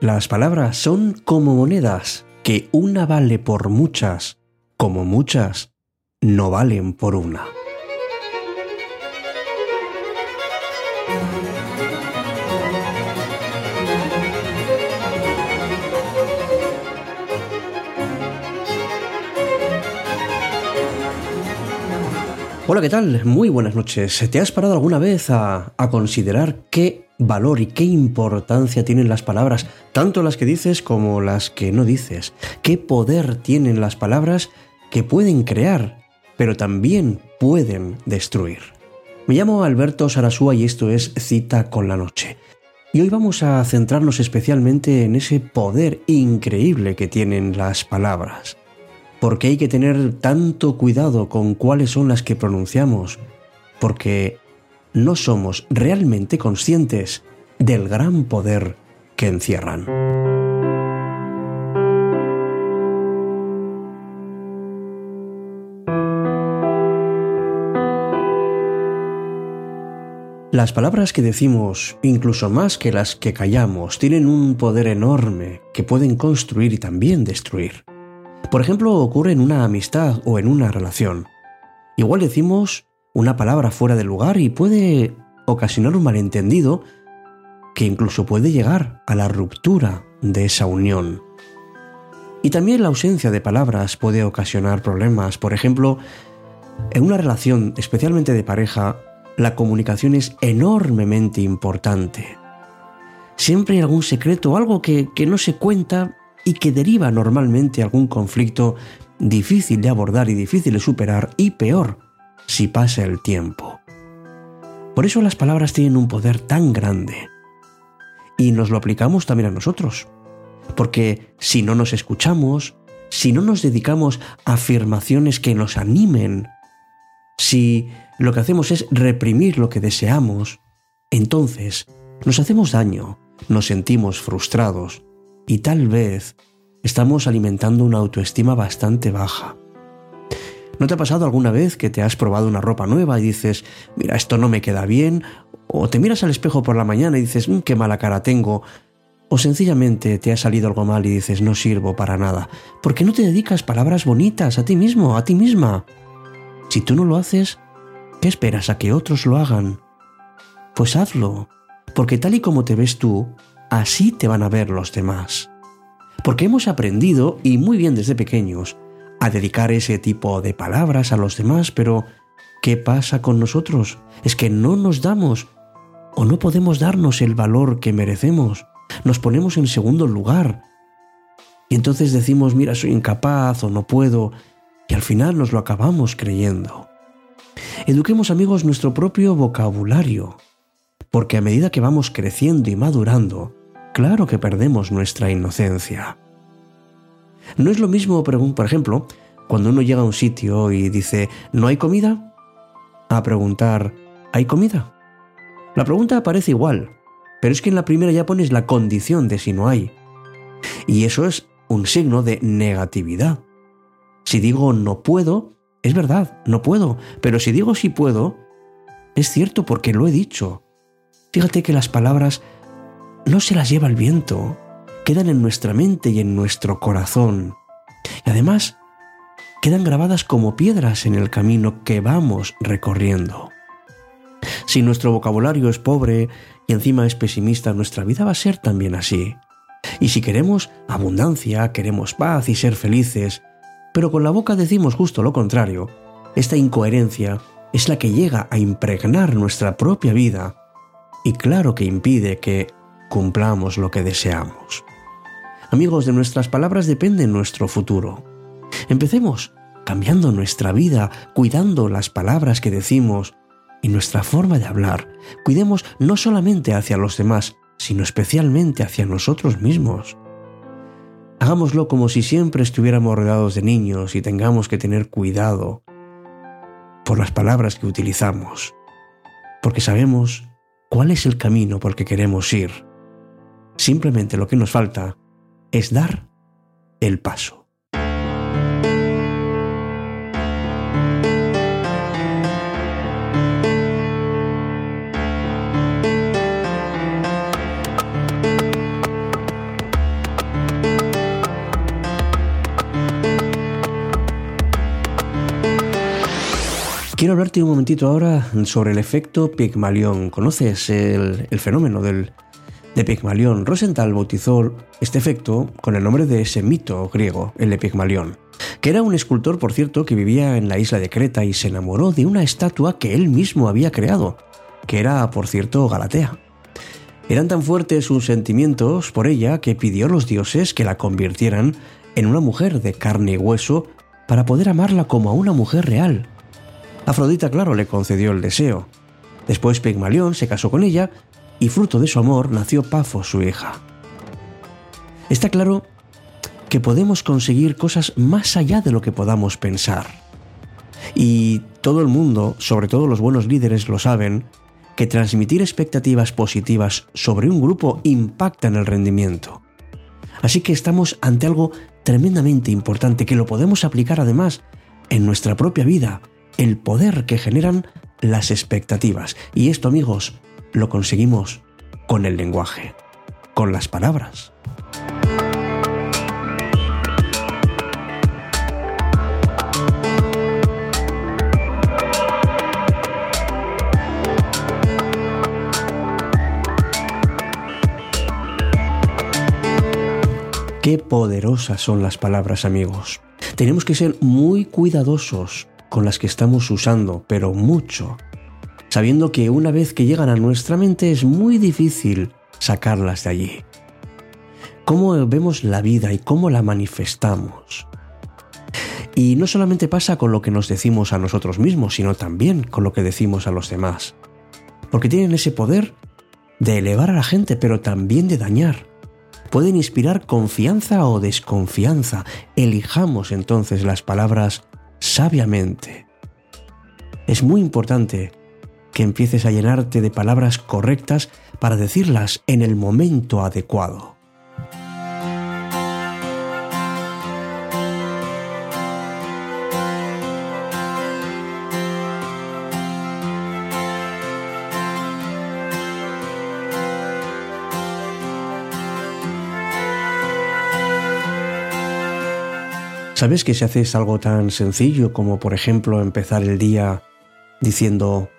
Las palabras son como monedas, que una vale por muchas, como muchas no valen por una. Hola, ¿qué tal? Muy buenas noches. ¿Te has parado alguna vez a, considerar qué valor y qué importancia tienen las palabras, tanto las que dices como las que no dices? ¿Qué poder tienen las palabras que pueden crear, pero también pueden destruir? Me llamo Alberto Sarasúa y esto es Cita con la Noche. Y hoy vamos a centrarnos especialmente en ese poder increíble que tienen las palabras porque hay que tener tanto cuidado con cuáles son las que pronunciamos, porque no somos realmente conscientes del gran poder que encierran. Las palabras que decimos, incluso más que las que callamos, tienen un poder enorme que pueden construir y también destruir. Por ejemplo, ocurre en una amistad o en una relación. Igual decimos una palabra fuera de lugar y puede ocasionar un malentendido que incluso puede llegar a la ruptura de esa unión. Y también la ausencia de palabras puede ocasionar problemas. Por ejemplo, en una relación, especialmente de pareja, la comunicación es enormemente importante. Siempre hay algún secreto, algo que, que no se cuenta y que deriva normalmente algún conflicto difícil de abordar y difícil de superar y peor si pasa el tiempo. Por eso las palabras tienen un poder tan grande. Y nos lo aplicamos también a nosotros. Porque si no nos escuchamos, si no nos dedicamos a afirmaciones que nos animen, si lo que hacemos es reprimir lo que deseamos, entonces nos hacemos daño, nos sentimos frustrados y tal vez estamos alimentando una autoestima bastante baja. ¿No te ha pasado alguna vez que te has probado una ropa nueva y dices, mira, esto no me queda bien? O te miras al espejo por la mañana y dices, mm, qué mala cara tengo. O sencillamente te ha salido algo mal y dices, no sirvo para nada. ¿Por qué no te dedicas palabras bonitas a ti mismo, a ti misma? Si tú no lo haces, ¿qué esperas a que otros lo hagan? Pues hazlo, porque tal y como te ves tú, así te van a ver los demás. Porque hemos aprendido, y muy bien desde pequeños, a dedicar ese tipo de palabras a los demás, pero ¿qué pasa con nosotros? Es que no nos damos o no podemos darnos el valor que merecemos. Nos ponemos en segundo lugar. Y entonces decimos, mira, soy incapaz o no puedo, y al final nos lo acabamos creyendo. Eduquemos amigos nuestro propio vocabulario, porque a medida que vamos creciendo y madurando, claro que perdemos nuestra inocencia. No es lo mismo, por ejemplo, cuando uno llega a un sitio y dice, ¿no hay comida? A preguntar, ¿hay comida? La pregunta parece igual, pero es que en la primera ya pones la condición de si no hay. Y eso es un signo de negatividad. Si digo no puedo, es verdad, no puedo, pero si digo sí puedo, es cierto porque lo he dicho. Fíjate que las palabras no se las lleva el viento, quedan en nuestra mente y en nuestro corazón. Y además, quedan grabadas como piedras en el camino que vamos recorriendo. Si nuestro vocabulario es pobre y encima es pesimista, nuestra vida va a ser también así. Y si queremos abundancia, queremos paz y ser felices, pero con la boca decimos justo lo contrario, esta incoherencia es la que llega a impregnar nuestra propia vida y claro que impide que cumplamos lo que deseamos. Amigos, de nuestras palabras depende nuestro futuro. Empecemos cambiando nuestra vida, cuidando las palabras que decimos y nuestra forma de hablar. Cuidemos no solamente hacia los demás, sino especialmente hacia nosotros mismos. Hagámoslo como si siempre estuviéramos rodeados de niños y tengamos que tener cuidado por las palabras que utilizamos, porque sabemos cuál es el camino por el que queremos ir Simplemente lo que nos falta es dar el paso. Quiero hablarte un momentito ahora sobre el efecto Pigmalión. ¿Conoces el, el fenómeno del, de Pigmalión? Rosenthal bautizó este efecto con el nombre de ese mito griego, el de Pigmalión, que era un escultor, por cierto, que vivía en la isla de Creta y se enamoró de una estatua que él mismo había creado, que era, por cierto, Galatea. Eran tan fuertes sus sentimientos por ella que pidió a los dioses que la convirtieran en una mujer de carne y hueso para poder amarla como a una mujer real Afrodita, claro, le concedió el deseo. Después Pigmalión se casó con ella y fruto de su amor nació Pafo, su hija. Está claro que podemos conseguir cosas más allá de lo que podamos pensar. Y todo el mundo, sobre todo los buenos líderes, lo saben, que transmitir expectativas positivas sobre un grupo impacta en el rendimiento. Así que estamos ante algo tremendamente importante que lo podemos aplicar además en nuestra propia vida el poder que generan las expectativas. Y esto, amigos, lo conseguimos con el lenguaje, con las palabras. Qué poderosas son las palabras, amigos. Tenemos que ser muy cuidadosos con las que estamos usando, pero mucho, sabiendo que una vez que llegan a nuestra mente es muy difícil sacarlas de allí. Cómo vemos la vida y cómo la manifestamos. Y no solamente pasa con lo que nos decimos a nosotros mismos, sino también con lo que decimos a los demás. Porque tienen ese poder de elevar a la gente, pero también de dañar. Pueden inspirar confianza o desconfianza. Elijamos entonces las palabras sabiamente. Es muy importante que empieces a llenarte de palabras correctas para decirlas en el momento adecuado. ¿Sabes que si haces algo tan sencillo como por ejemplo empezar el día diciendo,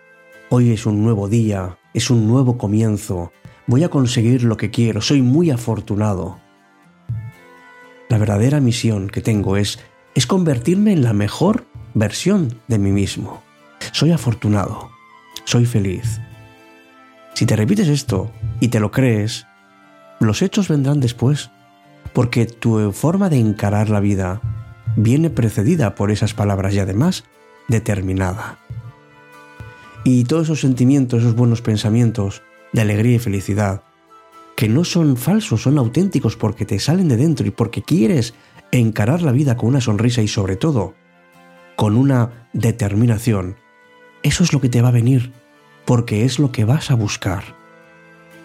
hoy es un nuevo día, es un nuevo comienzo, voy a conseguir lo que quiero, soy muy afortunado? La verdadera misión que tengo es, es convertirme en la mejor versión de mí mismo. Soy afortunado, soy feliz. Si te repites esto y te lo crees, los hechos vendrán después, porque tu forma de encarar la vida viene precedida por esas palabras y además determinada. Y todos esos sentimientos, esos buenos pensamientos de alegría y felicidad, que no son falsos, son auténticos porque te salen de dentro y porque quieres encarar la vida con una sonrisa y sobre todo con una determinación, eso es lo que te va a venir, porque es lo que vas a buscar.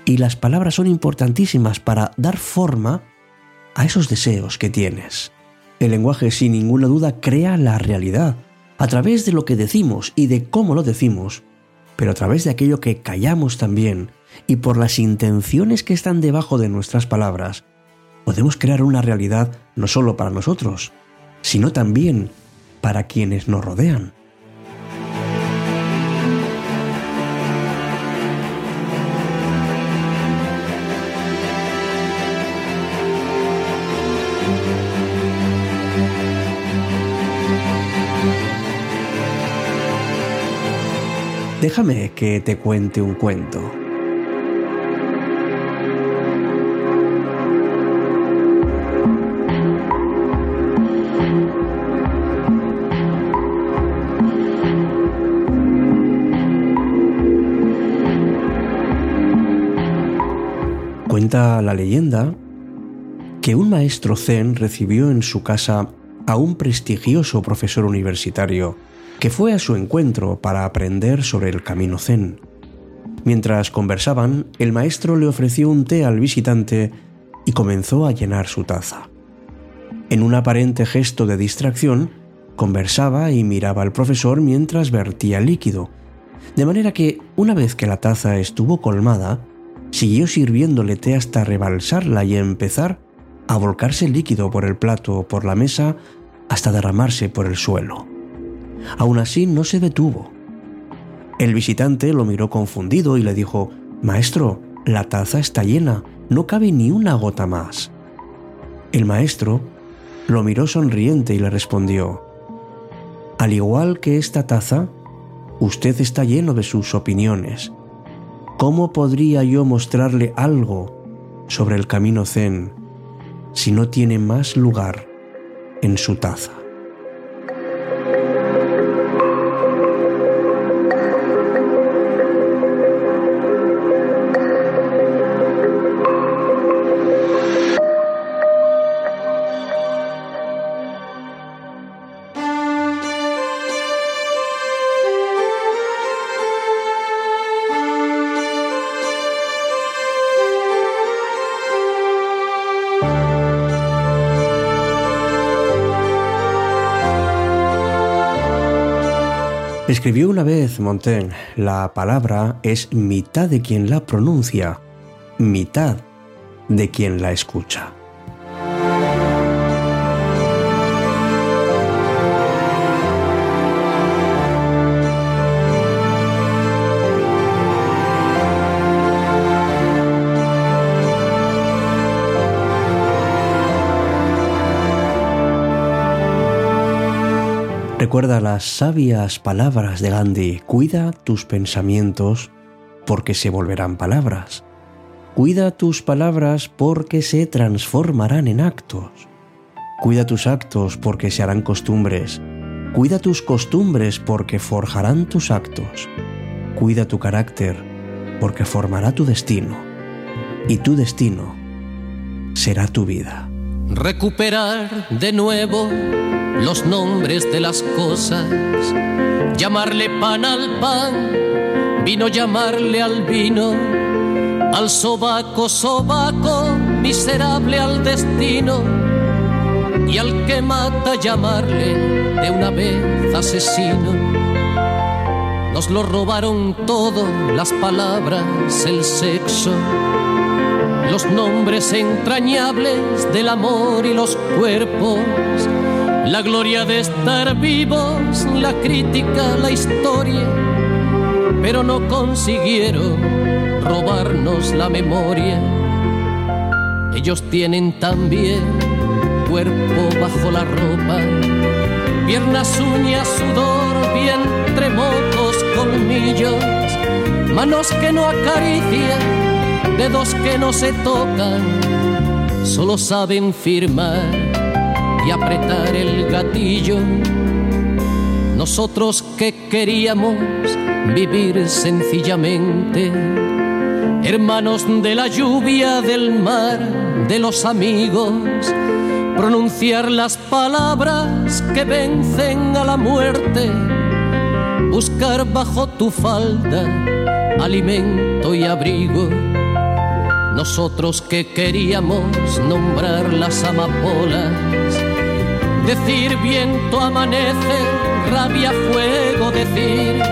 Y las palabras son importantísimas para dar forma a esos deseos que tienes. El lenguaje sin ninguna duda crea la realidad, a través de lo que decimos y de cómo lo decimos, pero a través de aquello que callamos también y por las intenciones que están debajo de nuestras palabras, podemos crear una realidad no solo para nosotros, sino también para quienes nos rodean. Déjame que te cuente un cuento. Cuenta la leyenda que un maestro zen recibió en su casa a un prestigioso profesor universitario que fue a su encuentro para aprender sobre el camino zen. Mientras conversaban, el maestro le ofreció un té al visitante y comenzó a llenar su taza. En un aparente gesto de distracción, conversaba y miraba al profesor mientras vertía líquido, de manera que, una vez que la taza estuvo colmada, siguió sirviéndole té hasta rebalsarla y empezar a volcarse líquido por el plato o por la mesa hasta derramarse por el suelo. Aún así no se detuvo. El visitante lo miró confundido y le dijo, Maestro, la taza está llena, no cabe ni una gota más. El maestro lo miró sonriente y le respondió, Al igual que esta taza, usted está lleno de sus opiniones. ¿Cómo podría yo mostrarle algo sobre el camino zen si no tiene más lugar en su taza? Escribió una vez Montaigne, la palabra es mitad de quien la pronuncia, mitad de quien la escucha. Recuerda las sabias palabras de Gandhi, cuida tus pensamientos porque se volverán palabras. Cuida tus palabras porque se transformarán en actos. Cuida tus actos porque se harán costumbres. Cuida tus costumbres porque forjarán tus actos. Cuida tu carácter porque formará tu destino. Y tu destino será tu vida. Recuperar de nuevo los nombres de las cosas, llamarle pan al pan, vino llamarle al vino, al sobaco sobaco, miserable al destino, y al que mata llamarle de una vez asesino. Nos lo robaron todo, las palabras, el sexo, los nombres entrañables del amor y los cuerpos. La gloria de estar vivos, la crítica, la historia, pero no consiguieron robarnos la memoria. Ellos tienen también cuerpo bajo la ropa, piernas, uñas, sudor, vientre, mocos, colmillos, manos que no acarician, dedos que no se tocan, solo saben firmar y apretar el gatillo. Nosotros que queríamos vivir sencillamente, hermanos de la lluvia, del mar, de los amigos, pronunciar las palabras que vencen a la muerte, buscar bajo tu falda alimento y abrigo. Nosotros que queríamos nombrar las amapolas, Decir viento amanece, rabia fuego, decir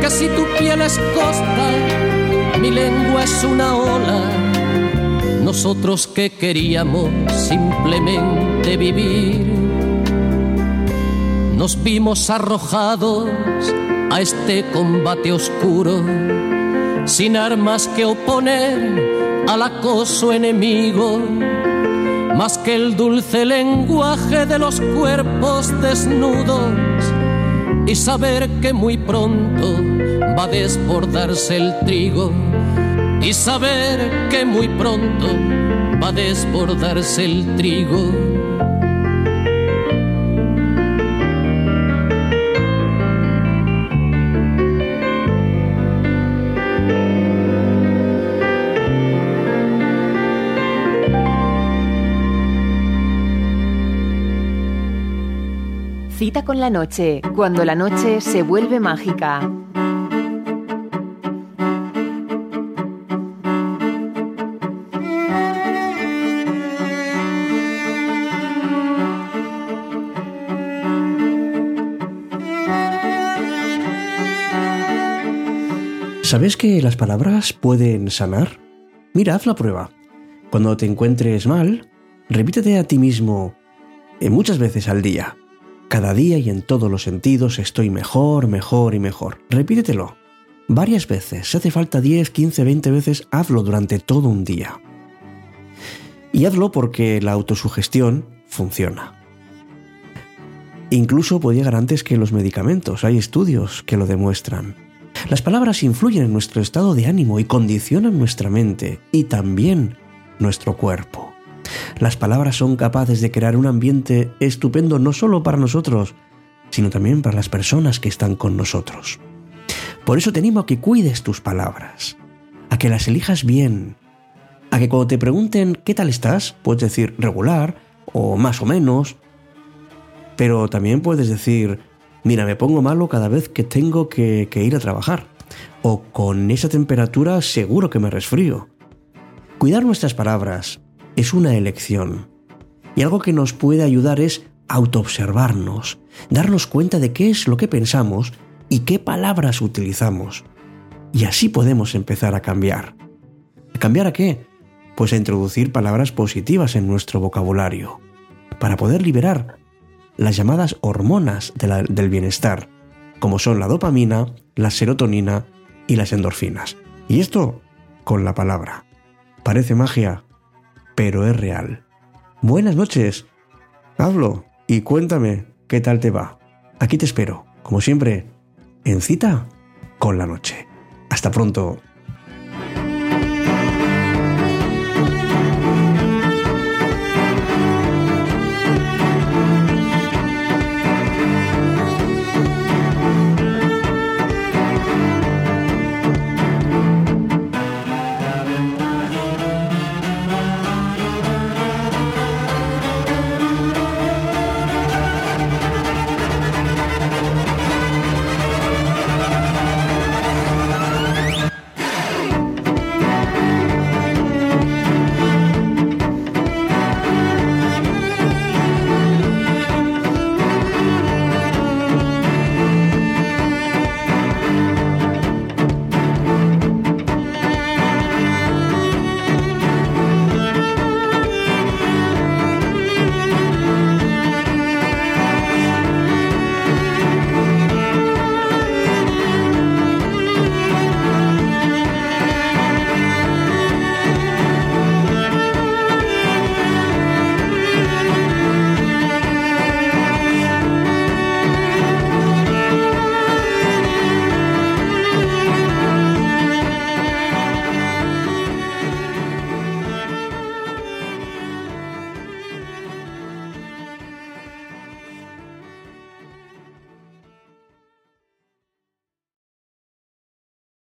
que si tu piel es costa, mi lengua es una ola. Nosotros que queríamos simplemente vivir, nos vimos arrojados a este combate oscuro, sin armas que oponer al acoso enemigo más que el dulce lenguaje de los cuerpos desnudos y saber que muy pronto va a desbordarse el trigo y saber que muy pronto va a desbordarse el trigo. Con la noche, cuando la noche se vuelve mágica. ¿Sabes que las palabras pueden sanar? Mira, haz la prueba. Cuando te encuentres mal, repítete a ti mismo eh, muchas veces al día. Cada día y en todos los sentidos estoy mejor, mejor y mejor. Repítetelo. varias veces. Si hace falta 10, 15, 20 veces, hazlo durante todo un día. Y hazlo porque la autosugestión funciona. Incluso puede llegar antes que los medicamentos. Hay estudios que lo demuestran. Las palabras influyen en nuestro estado de ánimo y condicionan nuestra mente y también nuestro cuerpo. Las palabras son capaces de crear un ambiente estupendo no solo para nosotros, sino también para las personas que están con nosotros. Por eso te animo a que cuides tus palabras, a que las elijas bien, a que cuando te pregunten qué tal estás, puedes decir regular o más o menos, pero también puedes decir, mira, me pongo malo cada vez que tengo que, ir a trabajar, o con esa temperatura seguro que me resfrío. Cuidar nuestras palabras es una elección, y algo que nos puede ayudar es autoobservarnos, darnos cuenta de qué es lo que pensamos y qué palabras utilizamos. Y así podemos empezar a cambiar. ¿A cambiar a qué? Pues a introducir palabras positivas en nuestro vocabulario, para poder liberar las llamadas hormonas del bienestar, como son la dopamina, la serotonina y las endorfinas. Y esto con la palabra. Parece magia, pero es real. Buenas noches. Hablo y cuéntame qué tal te va. Aquí te espero, como siempre, en cita con la noche. Hasta pronto.